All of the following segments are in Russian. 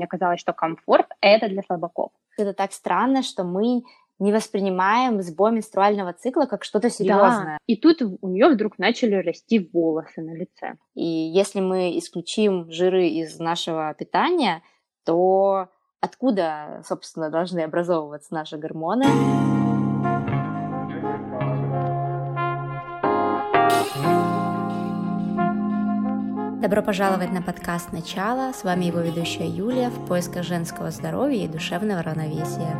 Мне казалось, что комфорт — это для слабаков. Это так странно, что мы не воспринимаем сбой менструального цикла как что-то серьезное. Да. И тут у нее вдруг начали расти волосы на лице. И если мы исключим жиры из нашего питания, то откуда, собственно, должны образовываться наши гормоны? Добро пожаловать на подкаст «Начало». С вами его ведущая Юлия в поисках женского здоровья и душевного равновесия.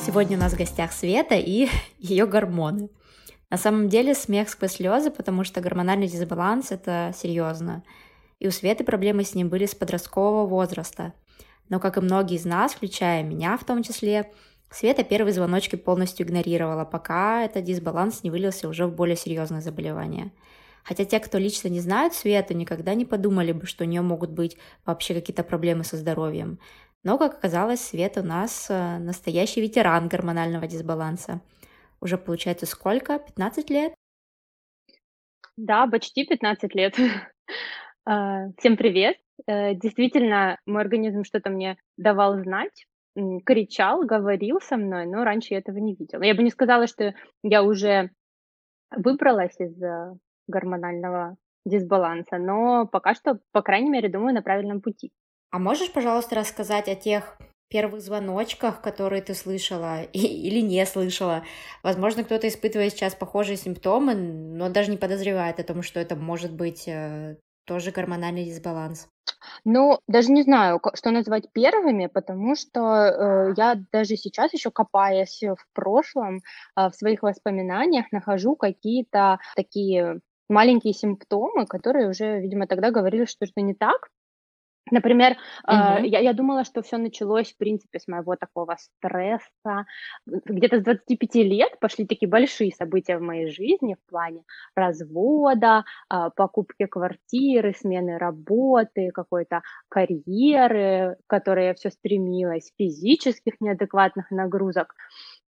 Сегодня у нас в гостях Света и ее гормоны. На самом деле смех сквозь слезы, потому что гормональный дисбаланс — это серьезно. И у Светы проблемы с ним были с подросткового возраста. Но, как и многие из нас, включая меня в том числе, Света первые звоночки полностью игнорировала, пока этот дисбаланс не вылился уже в более серьезное заболевание. Хотя те, кто лично не знают Свету, никогда не подумали бы, что у нее могут быть вообще какие-то проблемы со здоровьем. Но, как оказалось, Света у нас э, настоящий ветеран гормонального дисбаланса. Уже получается сколько? 15 лет? Да, почти 15 лет. А, всем привет. Э, действительно, мой организм что-то мне давал знать, кричал, говорил со мной, но раньше я этого не видела. Я бы не сказала, что я уже выбралась из э, гормонального дисбаланса, но пока что, по крайней мере, думаю, на правильном пути. А можешь, пожалуйста, рассказать о тех первых звоночках, которые ты слышала или не слышала? Возможно, кто-то испытывает сейчас похожие симптомы, но даже не подозревает о том, что это может быть э, тоже гормональный дисбаланс. Ну, даже не знаю, что назвать первыми, потому что э, я даже сейчас еще копаясь в прошлом, э, в своих воспоминаниях, нахожу какие-то такие маленькие симптомы, которые уже, видимо, тогда говорили, что что-то не так. Например, э, я, я думала, что все началось, в принципе, с моего такого стресса. Где-то с 25 лет пошли такие большие события в моей жизни в плане развода, э, покупки квартиры, смены работы, какой-то карьеры, к которой я все стремилась, физических неадекватных нагрузок.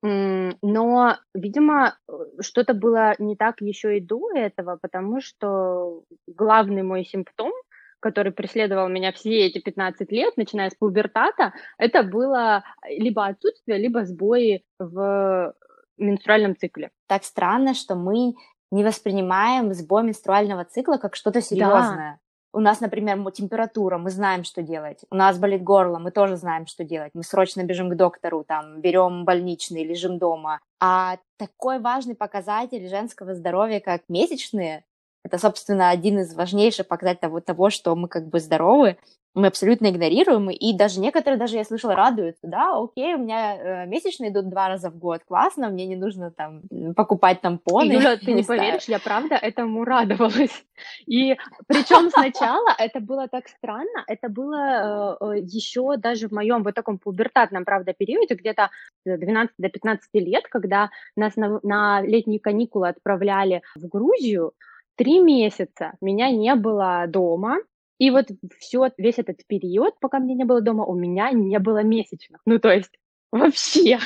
Но, видимо, что-то было не так еще и до этого, потому что главный мой симптом – который преследовал меня все эти 15 лет, начиная с пубертата, это было либо отсутствие, либо сбои в менструальном цикле. Так странно, что мы не воспринимаем сбой менструального цикла как что-то серьезное. Да. У нас, например, температура, мы знаем, что делать. У нас болит горло, мы тоже знаем, что делать. Мы срочно бежим к доктору, там, берем больничный, лежим дома. А такой важный показатель женского здоровья, как месячные, это, собственно, один из важнейших показателей того, того, что мы как бы здоровы, мы абсолютно игнорируем, и даже некоторые, даже я слышала, радуются, да, окей, у меня э, месячные идут два раза в год, классно, мне не нужно там покупать тампоны. Юля, ты не поверишь, я правда этому радовалась. И причем сначала это было так странно, это было э, еще даже в моем вот таком пубертатном, правда, периоде, где-то 12 до 15 лет, когда нас на, на летние каникулы отправляли в Грузию, Три месяца меня не было дома, и вот все, весь этот период, пока меня не было дома, у меня не было месячных. Ну, то есть вообще.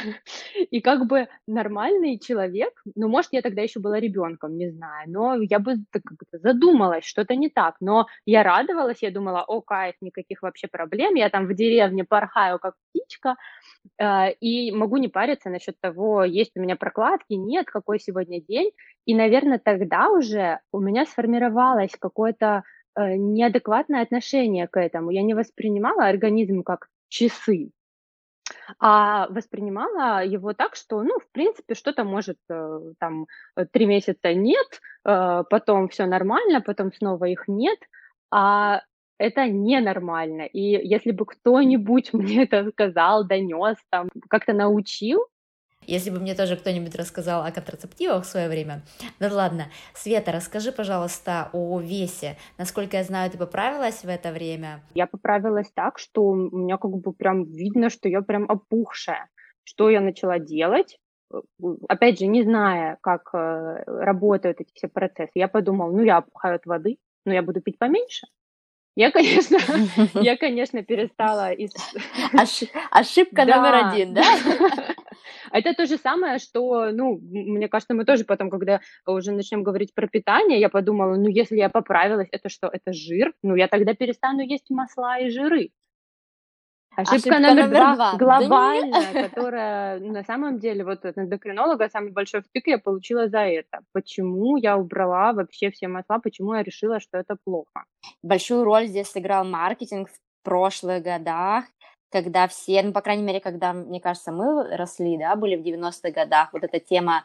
И как бы нормальный человек, ну, может, я тогда еще была ребенком, не знаю, но я бы задумалась, что-то не так. Но я радовалась, я думала, о, кайф, никаких вообще проблем, я там в деревне порхаю, как птичка, э, и могу не париться насчет того, есть у меня прокладки, нет, какой сегодня день. И, наверное, тогда уже у меня сформировалось какое-то э, неадекватное отношение к этому. Я не воспринимала организм как часы, а воспринимала его так, что, ну, в принципе, что-то может э, там э, три месяца нет, э, потом все нормально, потом снова их нет, а это ненормально. И если бы кто-нибудь мне это сказал, донес, там, как-то научил, если бы мне тоже кто-нибудь рассказал о контрацептивах в свое время. Ну ладно. Света, расскажи, пожалуйста, о весе. Насколько я знаю, ты поправилась в это время? Я поправилась так, что у меня как бы прям видно, что я прям опухшая. Что я начала делать? Опять же, не зная, как э, работают эти все процессы, я подумала, ну я опухаю от воды, но я буду пить поменьше. Я, конечно, я, конечно, перестала... Из... Ошибка номер один, да? Это то же самое, что, ну, мне кажется, мы тоже потом, когда уже начнем говорить про питание, я подумала, ну, если я поправилась, это что, это жир? Ну, я тогда перестану есть масла и жиры. Ошибка, Ошибка номер, номер два, два. глобальная, да которая на самом деле, вот от эндокринолога самый большой втык я получила за это. Почему я убрала вообще все масла, почему я решила, что это плохо. Большую роль здесь сыграл маркетинг в прошлых годах, когда все, ну, по крайней мере, когда, мне кажется, мы росли, да, были в 90-х годах, вот эта тема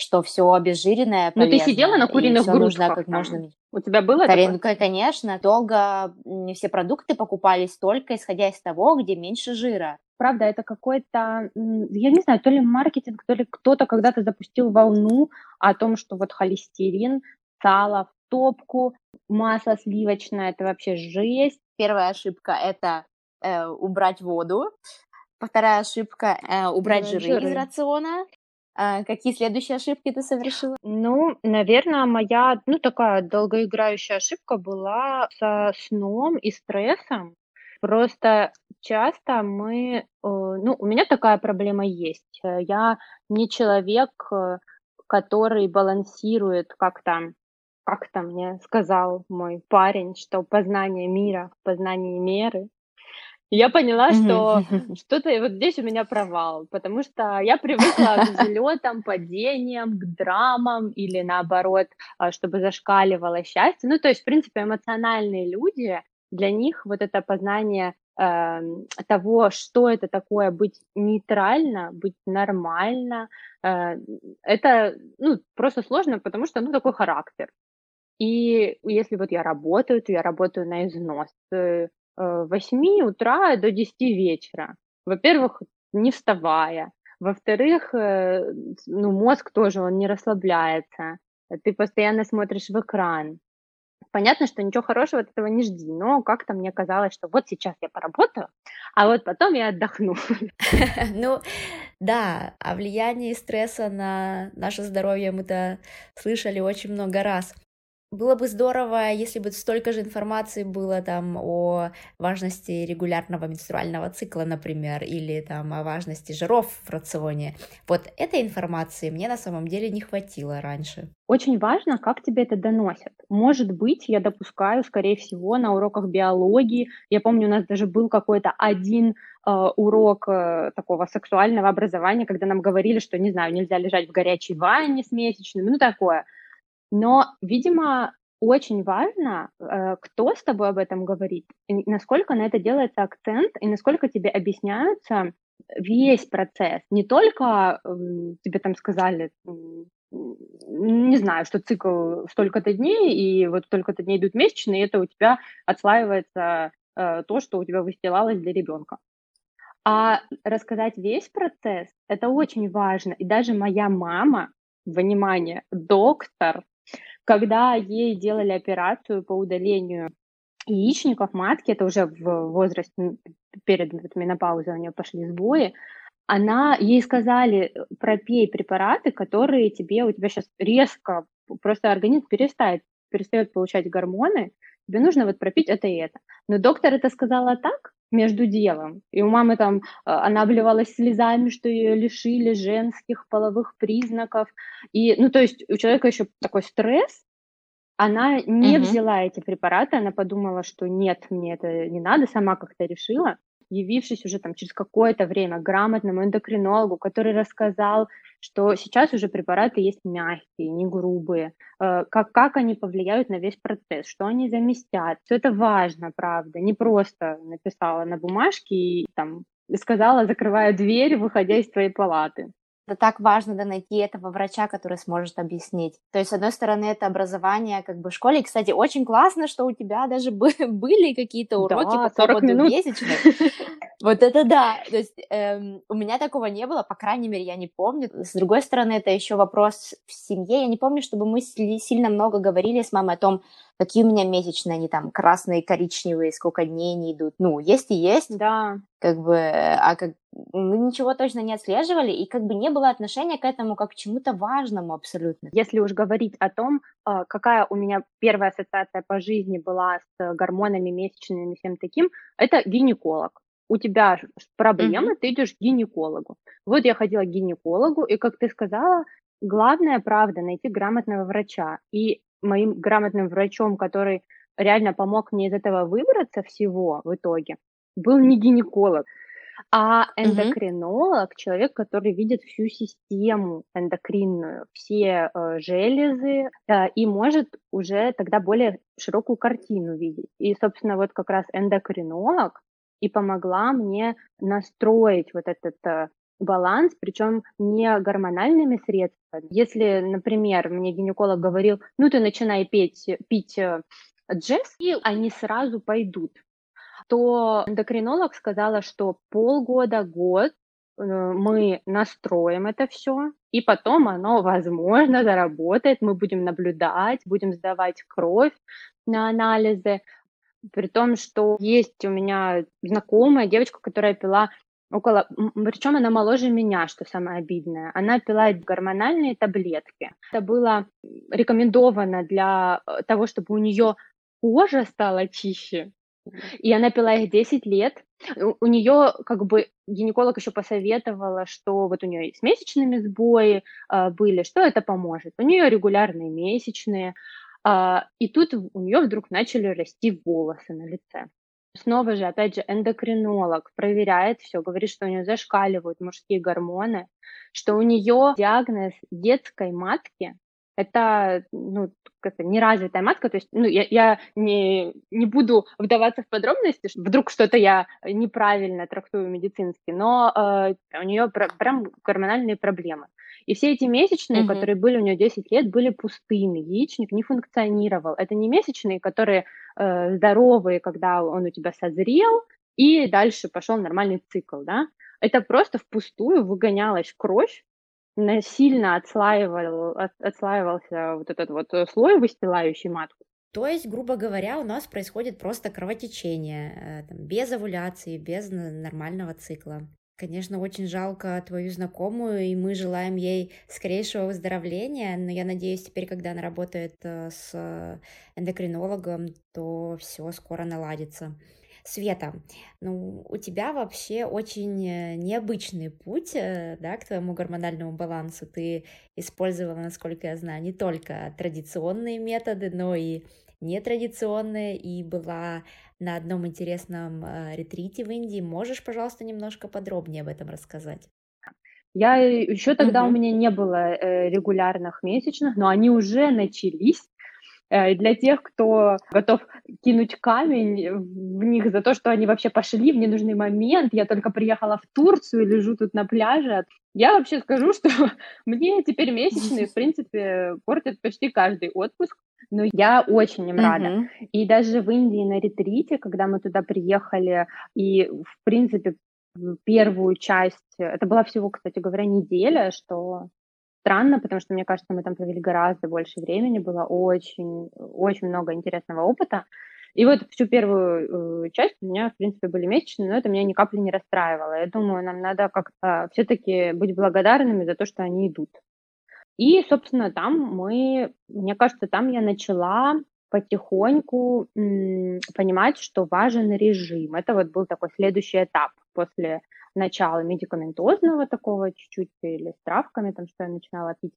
что все обезжиренное Ну, ты сидела на куриных грудках нужно как можно... У тебя было Карин, такое? Конечно, долго все продукты покупались только исходя из того, где меньше жира. Правда, это какой-то, я не знаю, то ли маркетинг, то ли кто-то когда-то запустил волну о том, что вот холестерин, сало в топку, масло сливочное, это вообще жесть. Первая ошибка – это э, убрать воду. Вторая ошибка э, убрать жиры, жиры из рациона. А какие следующие ошибки ты совершила? Ну, наверное, моя, ну, такая долгоиграющая ошибка была со сном и стрессом. Просто часто мы, э, ну, у меня такая проблема есть. Э, я не человек, который балансирует как-то, как-то мне сказал мой парень, что познание мира в познании меры я поняла, что что-то вот здесь у меня провал, потому что я привыкла к взлетам, падениям, к драмам или наоборот, а, чтобы зашкаливало счастье. Ну, то есть, в принципе, эмоциональные люди, для них вот это познание э, того, что это такое быть нейтрально, быть нормально, э, это ну, просто сложно, потому что ну, такой характер. И если вот я работаю, то я работаю на износ. Э, 8 э, утра до 10 вечера. Во-первых, не вставая. Во-вторых, э, ну, мозг тоже, он не расслабляется. Ты постоянно смотришь в экран. Понятно, что ничего хорошего от этого не жди, но как-то мне казалось, что вот сейчас я поработаю, а вот потом я отдохну. Ну, да, о влиянии стресса на наше здоровье мы-то слышали очень много раз. Было бы здорово, если бы столько же информации было там о важности регулярного менструального цикла, например, или там о важности жиров в рационе. Вот этой информации мне на самом деле не хватило раньше. Очень важно, как тебе это доносят. Может быть, я допускаю, скорее всего, на уроках биологии. Я помню, у нас даже был какой-то один э, урок э, такого сексуального образования, когда нам говорили, что, не знаю, нельзя лежать в горячей ванне с месячными, ну такое. Но, видимо, очень важно, э, кто с тобой об этом говорит, насколько на это делается акцент, и насколько тебе объясняются весь процесс. Не только тебе там сказали, не знаю, что цикл столько-то дней, и вот столько-то дней идут месячные, и это у тебя отслаивается э, то, что у тебя выстилалось для ребенка. А рассказать весь процесс – это очень важно. И даже моя мама, внимание, доктор, когда ей делали операцию по удалению яичников матки, это уже в возрасте перед менопаузой у нее пошли сбои, она ей сказали, пропей препараты, которые тебе, у тебя сейчас резко, просто организм перестает, перестает получать гормоны, тебе нужно вот пропить это и это. Но доктор это сказала так, между делом. И у мамы там, а, она обливалась слезами, что ее лишили женских половых признаков. И, ну, то есть у человека еще такой стресс, она не угу. взяла эти препараты, она подумала, что нет, мне это не надо, сама как-то решила явившись уже там через какое-то время грамотному эндокринологу, который рассказал, что сейчас уже препараты есть мягкие, не грубые, э, как, как они повлияют на весь процесс, что они заместят. Все это важно, правда, не просто написала на бумажке и там сказала, закрывая дверь, выходя из твоей палаты это так важно да, найти этого врача, который сможет объяснить. То есть, с одной стороны, это образование как бы в школе. И, кстати, очень классно, что у тебя даже были какие-то уроки да, по поводу минут. месячных. Вот это да. То есть, эм, у меня такого не было, по крайней мере, я не помню. С другой стороны, это еще вопрос в семье. Я не помню, чтобы мы сильно много говорили с мамой о том, какие у меня месячные, они там красные, коричневые, сколько дней они идут. Ну, есть и есть. Да. Как бы, а как мы ничего точно не отслеживали, и как бы не было отношения к этому как к чему-то важному абсолютно. Если уж говорить о том, а, какая у меня первая ассоциация по жизни была с гормонами месячными, всем таким, это гинеколог. у тебя проблемы, ты идешь к гинекологу. Вот я ходила к гинекологу, и, как ты сказала, главное, правда, найти грамотного врача. И моим грамотным врачом, который реально помог мне из этого выбраться всего в итоге, был не гинеколог, а эндокринолог, человек, который видит всю систему эндокринную, все э, железы э, и может уже тогда более широкую картину видеть. И, собственно, вот как раз эндокринолог и помогла мне настроить вот этот э, баланс, причем не гормональными средствами. Если, например, мне гинеколог говорил, ну ты начинай петь, пить э, джесс, и они сразу пойдут то эндокринолог сказала, что полгода, год э, мы настроим это все, и потом оно, возможно, заработает, мы будем наблюдать, будем сдавать кровь на анализы, при том, что есть у меня знакомая девочка, которая пила около, причем она моложе меня, что самое обидное. Она пила гормональные таблетки. Это было рекомендовано для э, того, чтобы у нее кожа стала чище, и она пила их 10 лет. У нее как бы гинеколог еще посоветовала, что вот у нее с месячными сбои э, были, что это поможет. У нее регулярные месячные, э, и тут у нее вдруг начали расти волосы на лице. Снова же, опять же, эндокринолог проверяет все, говорит, что у нее зашкаливают мужские гормоны, что у нее диагноз детской матки, это, ну, как-то неразвитая матка, то есть, ну, я, я не, не буду вдаваться в подробности, вдруг что-то я неправильно трактую медицински, но э, у нее пр- прям гормональные проблемы. И все эти месячные, mm-hmm. которые были у нее 10 лет, были пустыми, яичник не функционировал. Это не месячные, которые э, здоровые, когда он у тебя созрел, и дальше пошел нормальный цикл, да. Это просто впустую выгонялась кровь, насильно отслаивал, от, отслаивался вот этот вот э, слой, выстилающий матку. То есть, грубо говоря, у нас происходит просто кровотечение, э, там, без овуляции, без нормального цикла. Конечно, очень жалко твою знакомую, и мы желаем ей скорейшего выздоровления, но я надеюсь, теперь, когда она работает э, с эндокринологом, то все скоро наладится. Света, ну, у тебя вообще очень э, необычный путь, э, да, к твоему гормональному балансу. Ты использовала, насколько я знаю, не только традиционные методы, но и нетрадиционные, и была на одном интересном э, ретрите в Индии. Можешь, пожалуйста, немножко подробнее об этом рассказать? Я еще тогда угу. у меня не было регулярных месячных, но они уже начались. Э, и для тех, кто готов кинуть камень в них за то, что они вообще пошли в ненужный момент, я только приехала в Турцию, лежу тут на пляже, я вообще скажу, что мне теперь месячные, в принципе, портят почти каждый отпуск, но я очень им рада. Mm-hmm. И даже в Индии на ретрите, когда мы туда приехали, и, в принципе, первую часть, это была всего, кстати говоря, неделя, что странно, потому что, мне кажется, мы там провели гораздо больше времени, было очень, очень много интересного опыта. И вот всю первую э, часть у меня, в принципе, были месячные, но это меня ни капли не расстраивало. Я думаю, нам надо как-то все-таки быть благодарными за то, что они идут. И, собственно, там мы, мне кажется, там я начала потихоньку м, понимать, что важен режим. Это вот был такой следующий этап после начала медикаментозного такого чуть-чуть или с травками, там, что я начинала пить.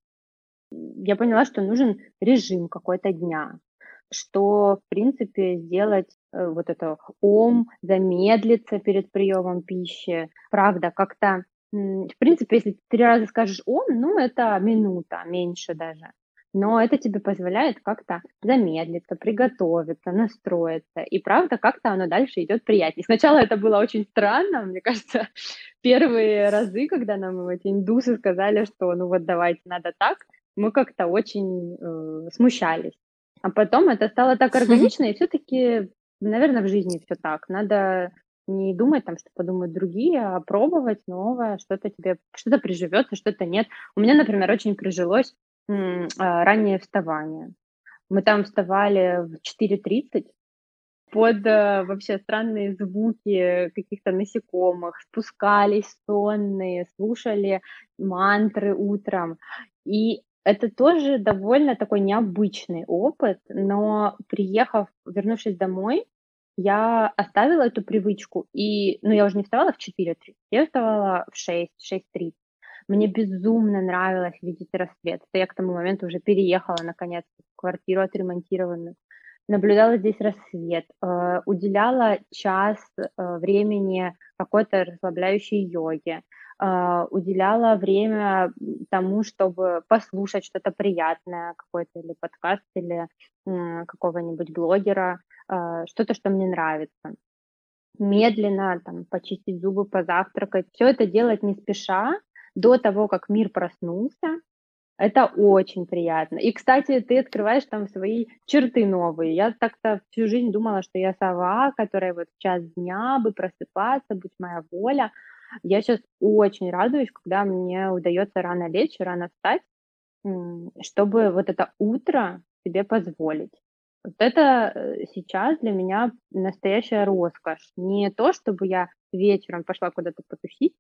Я поняла, что нужен режим какой-то дня, что, в принципе, сделать э, вот это ом, замедлиться перед приемом пищи, правда, как-то в принципе, если три раза скажешь «ом», ну, это минута, меньше даже но это тебе позволяет как-то замедлиться, приготовиться, настроиться. И правда, как-то оно дальше идет приятнее. Сначала это было очень странно, мне кажется, первые разы, когда нам эти индусы сказали, что ну вот давайте надо так, мы как-то очень э, смущались. А потом это стало так органично, и все-таки, наверное, в жизни все так. Надо не думать там, что подумают другие, а пробовать новое, что-то тебе, что-то приживется, что-то нет. У меня, например, очень прижилось раннее вставание. Мы там вставали в 4.30 под э, вообще странные звуки каких-то насекомых, спускались сонные, слушали мантры утром. И это тоже довольно такой необычный опыт, но приехав, вернувшись домой, я оставила эту привычку, и, ну, я уже не вставала в 4.30, я вставала в 6, 6.30. Мне безумно нравилось видеть рассвет. Это я к тому моменту уже переехала, наконец, в квартиру отремонтированную. Наблюдала здесь рассвет, э, уделяла час э, времени какой-то расслабляющей йоге, э, уделяла время тому, чтобы послушать что-то приятное, какой-то или подкаст, или какого-нибудь блогера, что-то, что мне нравится. Медленно там почистить зубы, позавтракать. Все это делать не спеша, до того, как мир проснулся. Это очень приятно. И, кстати, ты открываешь там свои черты новые. Я так-то всю жизнь думала, что я сова, которая вот в час дня бы просыпаться, будь моя воля. Я сейчас очень радуюсь, когда мне удается рано лечь, рано встать, чтобы вот это утро себе позволить. Вот это э, сейчас для меня настоящая роскошь. Не то, чтобы я вечером пошла куда-то потусить,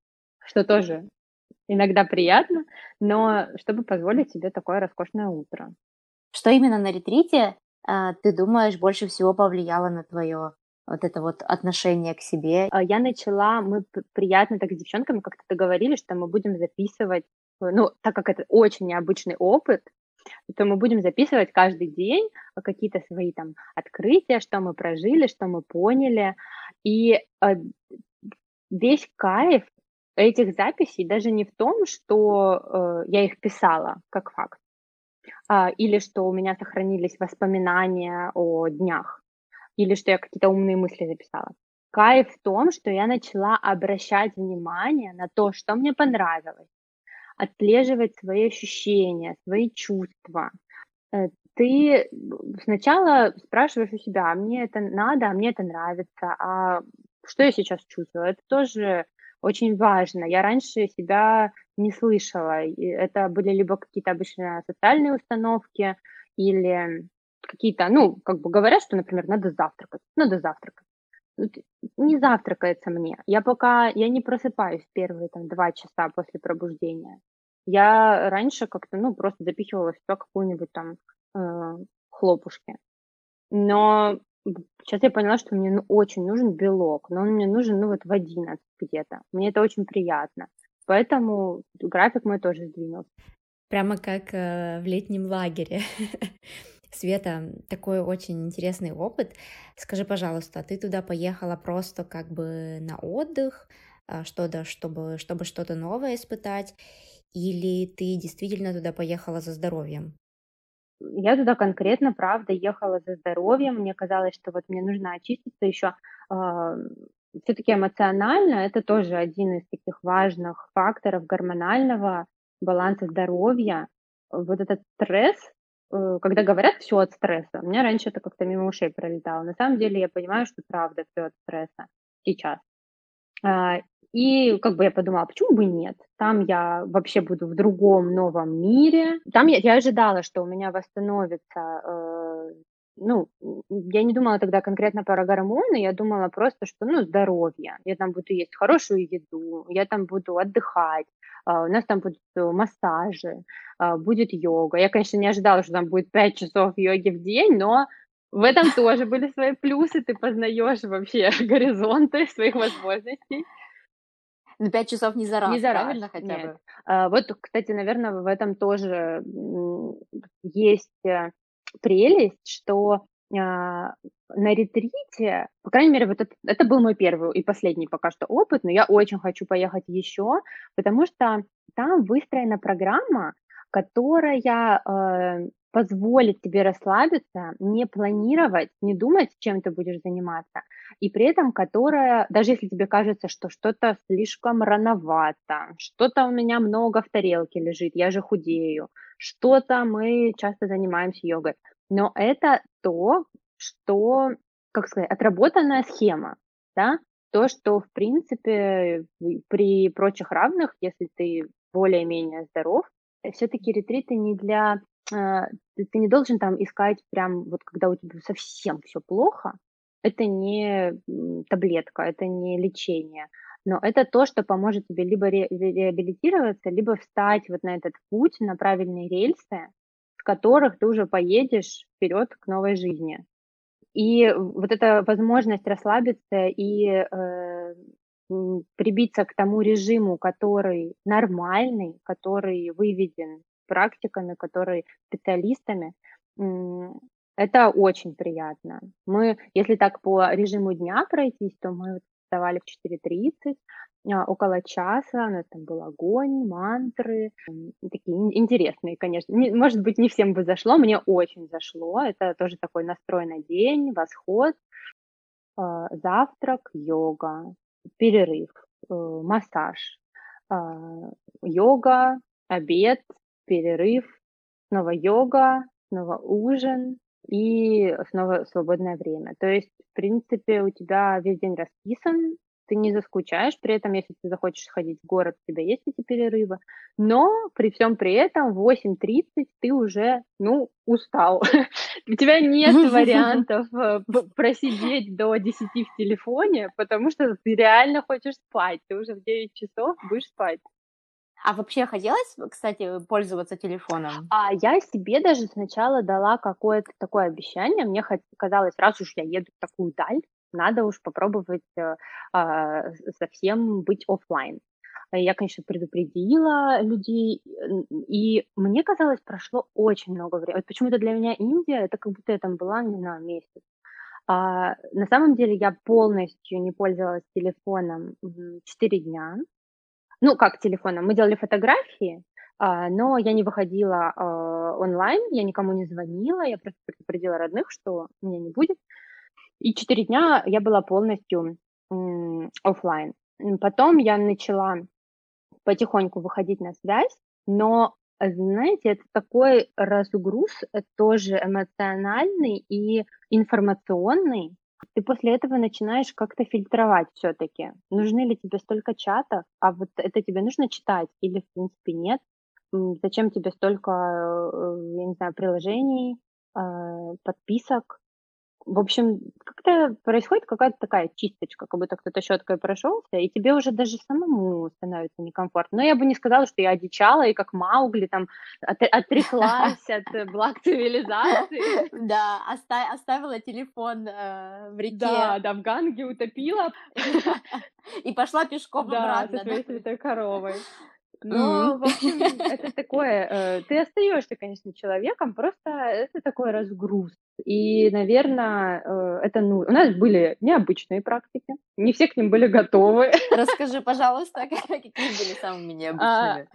что тоже иногда приятно, но чтобы позволить себе такое роскошное утро. Что именно на ретрите, а, ты думаешь, больше всего повлияло на твое вот это вот отношение к себе? А, я начала, мы приятно так с девчонками как-то договорились, что мы будем записывать, э, ну, так как это очень необычный опыт, то мы будем записывать каждый день какие-то свои там открытия, что мы прожили, что мы поняли. И э, весь кайф этих записей даже не в том, что э, я их писала как факт, а, или что у меня сохранились воспоминания о днях, или что я какие-то умные мысли записала. Кайф в том, что я начала обращать внимание на то, что мне понравилось, отслеживать свои ощущения, свои чувства. Э, ты сначала спрашиваешь у себя, а мне это надо, а мне это нравится, а что я сейчас чувствую? Это тоже очень важно. Я раньше себя не слышала. Это были либо какие-то обычно социальные установки, или какие-то, ну, как бы говорят, что, например, надо завтракать, надо завтракать. Не завтракается мне. Я пока, я не просыпаюсь первые там два часа после пробуждения. Я раньше как-то, ну, просто запихивала в себя какую-нибудь там э, хлопушки. Но Сейчас я поняла, что мне ну, очень нужен белок, но он мне нужен, ну, вот в 11 где-то. Мне это очень приятно. Поэтому график мой тоже сдвинулся. Прямо как э, в летнем лагере. Света, такой очень интересный опыт. Скажи, пожалуйста, ты туда поехала просто как бы на отдых, а, что-то, чтобы, чтобы что-то новое испытать, или ты действительно туда поехала за здоровьем? Я туда конкретно, правда, ехала за здоровьем. Мне казалось, что вот мне нужно очиститься еще. Все-таки эмоционально это тоже один из таких важных факторов гормонального баланса здоровья. Вот этот стресс, э, когда говорят все от стресса, у меня раньше это как-то мимо ушей пролетало. На самом деле я понимаю, что правда все от стресса сейчас. А, и как бы я подумала, почему бы нет? Там я вообще буду в другом новом мире. Там я, я ожидала, что у меня восстановится э, ну, я не думала тогда конкретно про гормоны, я думала просто, что, ну, здоровье. Я там буду есть хорошую еду, я там буду отдыхать, uh, у нас там будут массажи, uh, будет йога. Я, конечно, не ожидала, что там будет 5 часов йоги в день, но в этом тоже были свои плюсы, ты познаешь вообще горизонты своих возможностей. На пять часов не за раз, не за раз, правильно хотя нет. бы? А, вот, кстати, наверное, в этом тоже есть э, прелесть, что а, на ретрите, по крайней мере, вот это, это был мой первый и последний пока что опыт, но я очень хочу поехать еще, потому что там выстроена программа, которая э, позволит тебе расслабиться, не планировать, не думать, чем ты будешь заниматься, и при этом которая, даже если тебе кажется, что что-то слишком рановато, что-то у меня много в тарелке лежит, я же худею, что-то мы часто занимаемся йогой, но это то, что, как сказать, отработанная схема, да, то, что, в принципе, при прочих равных, если ты более-менее здоров, все-таки ретриты не для ты, ты не должен там искать прям вот когда у тебя совсем все плохо. Это не таблетка, это не лечение, но это то, что поможет тебе либо ре- реабилитироваться, либо встать вот на этот путь, на правильные рельсы, с которых ты уже поедешь вперед к новой жизни. и вот эта возможность расслабиться и э, прибиться к тому режиму, который нормальный, который выведен практиками, который специалистами, это очень приятно. Мы, если так по режиму дня пройтись, то мы вставали в 4.30, а, около часа, у нас там был огонь, мантры, такие интересные, конечно. Не, может быть, не всем бы зашло, мне очень зашло. Это тоже такой настрой на день, восход, э, завтрак, йога, перерыв, э, массаж, э, йога, обед, перерыв, снова йога, снова ужин и снова свободное время. То есть, в принципе, у тебя весь день расписан, ты не заскучаешь, при этом, если ты захочешь ходить в город, у тебя есть эти перерывы, но при всем при этом в 8.30 ты уже, ну, устал. У тебя нет вариантов э, просидеть до 10 в телефоне, потому что ты реально хочешь спать, ты уже в 9 часов будешь спать. А вообще хотелось, кстати, пользоваться телефоном? А я себе даже сначала дала какое-то такое обещание. Мне казалось, раз уж я еду в такую даль, надо уж попробовать э, а, совсем быть офлайн. Я, конечно, предупредила людей, и мне казалось, прошло очень много времени. Вот почему-то для меня Индия, это как будто я там была, не знаю, месяц. А, на самом деле я полностью не пользовалась телефоном 4 дня. Ну, как телефоном? Мы делали фотографии, а, но я не выходила а, онлайн, я никому не звонила, я просто предупредила родных, что меня не будет. И четыре дня я была полностью офлайн. Потом я начала потихоньку выходить на связь, но, знаете, это такой разгруз, э, тоже эмоциональный и информационный. Ты после этого начинаешь как-то фильтровать все-таки. Нужны ли тебе столько чатов, а вот это тебе нужно читать или, в принципе, нет? Зачем тебе столько, э, я не знаю, приложений, э, подписок? В общем, как-то происходит какая-то такая чисточка, как будто кто-то щеткой прошелся, и тебе уже даже самому становится некомфортно. Но я бы не сказала, что я одичала и как Маугли там от, отреклась от благ цивилизации. Да, оставила телефон э, в реке. Да, да, в Ганге утопила. И пошла пешком обратно. Да, со своей святой коровой. Но, в общем, это такое, э, ты остаешься, конечно, человеком, просто это такой разгруз. И, наверное, э, это ну, у нас были необычные практики, не все к ним были готовы. Расскажи, пожалуйста, какие были самыми необычными? А,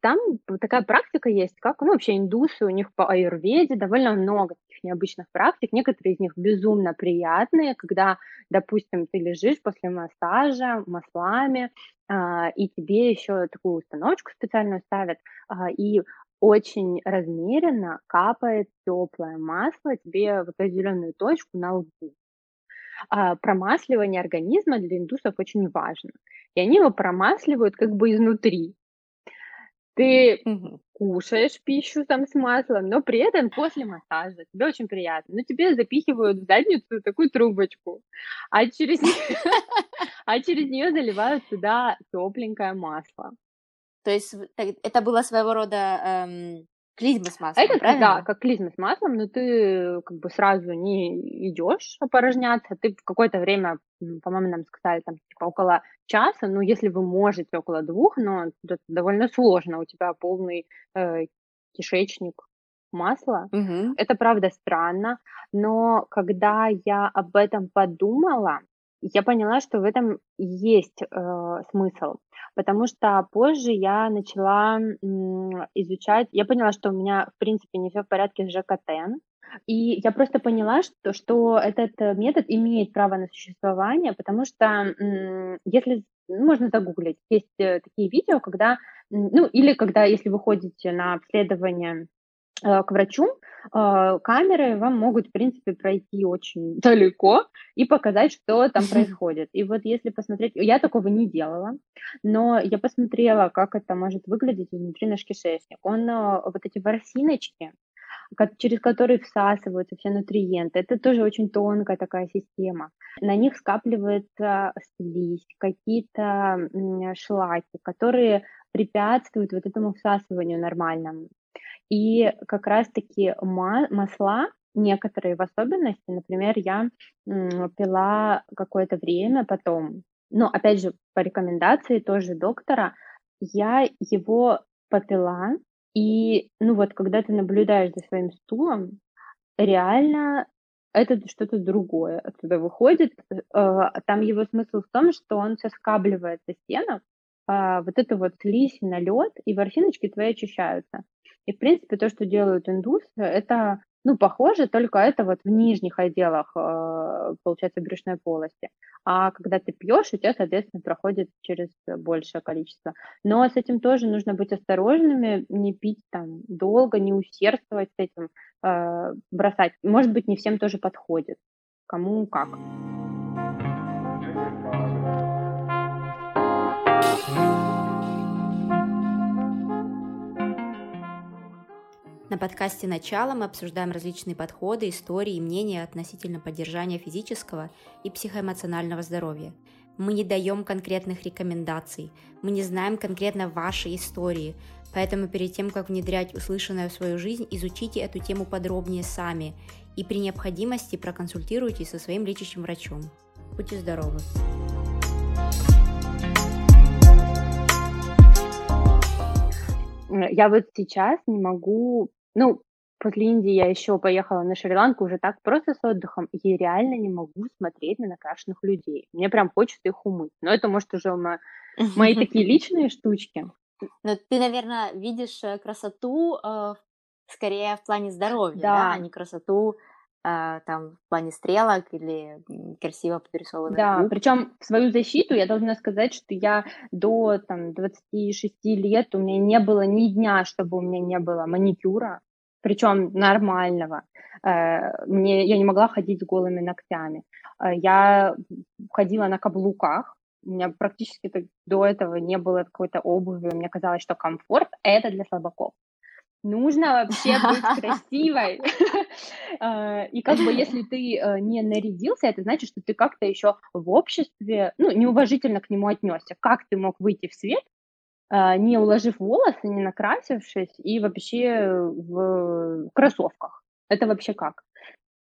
там такая практика есть, как, ну, вообще индусы, у них по аюрведе довольно много необычных практик. Некоторые из них безумно приятные, когда, допустим, ты лежишь после массажа маслами, а, и тебе еще такую установочку специальную ставят, а, и очень размеренно капает теплое масло тебе в определенную точку на лбу. А, промасливание организма для индусов очень важно. И они его промасливают как бы изнутри. Ты угу. Кушаешь пищу там с маслом, но при этом после массажа тебе очень приятно. Но тебе запихивают в задницу такую трубочку, а через, а через нее заливают туда тепленькое масло. То есть это было своего рода эм, клизма с маслом, это, правильно? Да, как клизма с маслом, но ты как бы сразу не идешь опорожняться, ты в какое-то время, по-моему, нам сказали, там, типа, около часа, ну, если вы можете, около двух, но это довольно сложно, у тебя полный э, кишечник масла. Угу. Это правда странно, но когда я об этом подумала, я поняла, что в этом есть э, смысл, потому что позже я начала изучать, я поняла, что у меня, в принципе, не все в порядке с ЖКТ, и я просто поняла, что, что этот метод имеет право на существование, потому что если ну, можно загуглить, есть э, такие видео, когда, ну, или когда, если вы ходите на обследование Э, к врачу, э, камеры вам могут, в принципе, пройти очень далеко и показать, что там происходит. И вот если посмотреть, я такого не делала, но я посмотрела, как это может выглядеть изнутри наш кишечник. Он, э, вот эти ворсиночки, через которые всасываются все нутриенты. Это тоже очень тонкая такая система. На них скапливается слизь, какие-то шлаки, которые препятствуют вот этому всасыванию нормальному. И как раз-таки масла некоторые в особенности. Например, я пила какое-то время потом, ну, опять же, по рекомендации тоже доктора, я его попила, и, ну, вот когда ты наблюдаешь за своим стулом, реально это что-то другое отсюда выходит. Э, там его смысл в том, что он соскабливает со стенок, а, вот это вот слизь, налет, и ворсиночки твои очищаются. И, в принципе, то, что делают индусы, это ну, похоже, только это вот в нижних отделах, э, получается, брюшной полости. А когда ты пьешь, у тебя, соответственно, проходит через большее количество. Но с этим тоже нужно быть осторожными, не пить там долго, не усердствовать с этим, э, бросать. Может быть, не всем тоже подходит. Кому как. На подкасте «Начало» мы обсуждаем различные подходы, истории и мнения относительно поддержания физического и психоэмоционального здоровья. Мы не даем конкретных рекомендаций, мы не знаем конкретно вашей истории, поэтому перед тем, как внедрять услышанное в свою жизнь, изучите эту тему подробнее сами и при необходимости проконсультируйтесь со своим лечащим врачом. Будьте здоровы! Я вот сейчас не могу ну, после Индии я еще поехала на Шри-Ланку уже так просто с отдыхом, и реально не могу смотреть на накрашенных людей. Мне прям хочется их умыть. Но это, может, уже мои, мои такие личные штучки. Но ты, наверное, видишь э, красоту э, скорее в плане здоровья, да, а не красоту там в плане стрелок или красиво подрисованных Да, причем в свою защиту я должна сказать, что я до там 26 лет у меня не было ни дня, чтобы у меня не было маникюра, причем нормального. Э, мне, я не могла ходить с голыми ногтями. Э, я ходила на каблуках, у меня практически до этого не было какой-то обуви. Мне казалось, что комфорт — это для слабаков. Нужно вообще быть красивой. Э, и как бы если ты не нарядился, это значит, что ты как-то еще в обществе, ну, неуважительно к нему отнесся. Как ты мог выйти в свет а, не уложив волосы, не накрасившись и вообще в кроссовках. Это вообще как?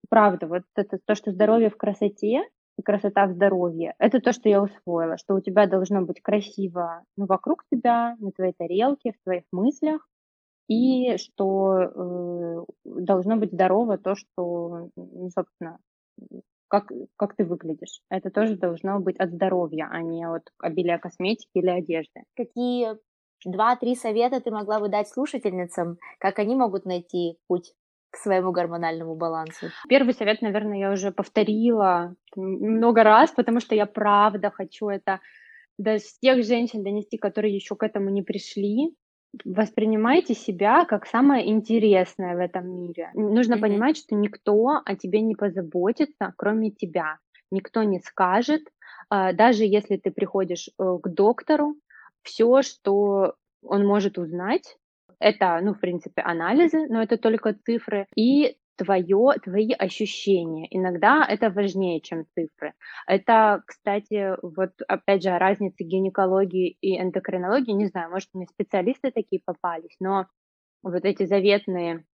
Правда, вот это то, что здоровье в красоте, и красота в здоровье, это то, что я усвоила, что у тебя должно быть красиво ну, вокруг тебя, на твоей тарелке, в твоих мыслях, и что э, должно быть здорово то, что, ну, собственно, как, как ты выглядишь. Это тоже должно быть от здоровья, а не от обилия косметики или одежды. Какие два-три совета ты могла бы дать слушательницам, как они могут найти путь к своему гормональному балансу? Первый совет, наверное, я уже повторила много раз, потому что я правда хочу это до тех женщин донести, которые еще к этому не пришли, воспринимайте себя как самое интересное в этом мире. Нужно mm-hmm. понимать, что никто о тебе не позаботится, кроме тебя. Никто не скажет, а, даже если ты приходишь э, к доктору, все, что он может узнать, это, ну, в принципе, анализы, но это только цифры, и твое, твои ощущения. Иногда это важнее, чем цифры. Это, кстати, вот опять же разница гинекологии и эндокринологии. Не знаю, может, мне специалисты такие попались, но вот эти заветные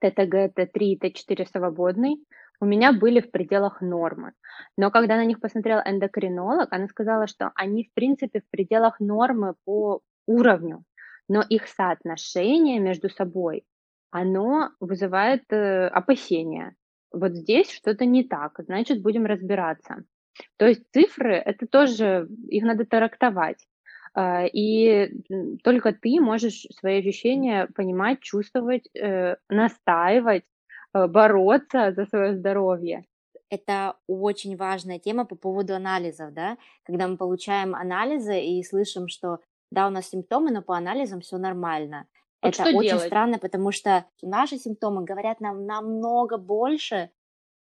ТТГ, Т3, Т4 свободный у меня были в пределах нормы. Но когда на них посмотрел эндокринолог, она сказала, что они, в принципе, в пределах нормы по уровню, но их соотношение между собой оно вызывает э, опасения. Вот здесь что-то не так, значит, будем разбираться. То есть цифры, это тоже, их надо трактовать. Э, и только ты можешь свои ощущения понимать, чувствовать, э, настаивать, э, бороться за свое здоровье. Это очень важная тема по поводу анализов, да, когда мы получаем анализы и слышим, что да, у нас симптомы, но по анализам все нормально. Вот это очень делать? странно, потому что наши симптомы говорят нам намного больше,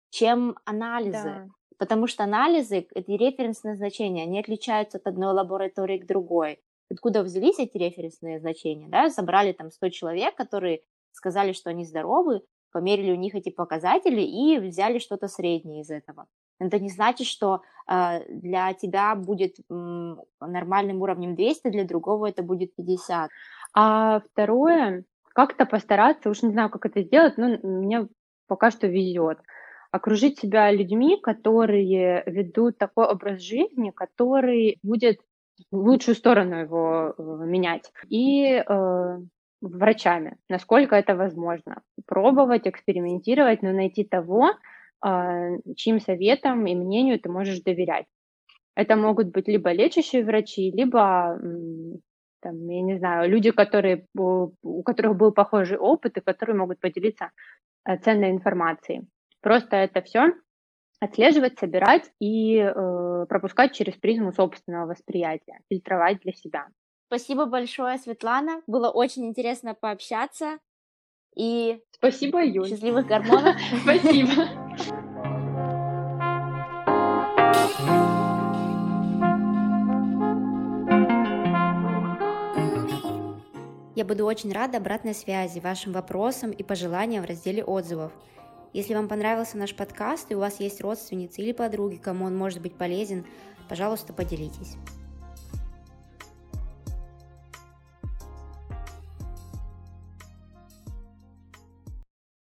чем анализы. Да. Потому что анализы — это референсные значения, они отличаются от одной лаборатории к другой. Откуда взялись эти референсные значения? Да? Собрали там 100 человек, которые сказали, что они здоровы, померили у них эти показатели и взяли что-то среднее из этого. Это не значит, что э, для тебя будет м, нормальным уровнем 200, для другого это будет 50. А второе, как-то постараться, уж не знаю, как это сделать, но мне пока что везет. Окружить себя людьми, которые ведут такой образ жизни, который будет в лучшую сторону его э, менять. И э, врачами, насколько это возможно. Пробовать, экспериментировать, но найти того, э, чьим советам и мнению ты можешь доверять. Это могут быть либо лечащие врачи, либо там, я не знаю, люди, которые, у которых был похожий опыт и которые могут поделиться э, ценной информацией. Просто это все отслеживать, собирать и э, пропускать через призму собственного восприятия, фильтровать для себя. Спасибо большое, Светлана. Было очень интересно пообщаться. И спасибо, Юль. Счастливых гормонов. Спасибо. Я буду очень рада обратной связи, вашим вопросам и пожеланиям в разделе отзывов. Если вам понравился наш подкаст и у вас есть родственницы или подруги, кому он может быть полезен, пожалуйста, поделитесь.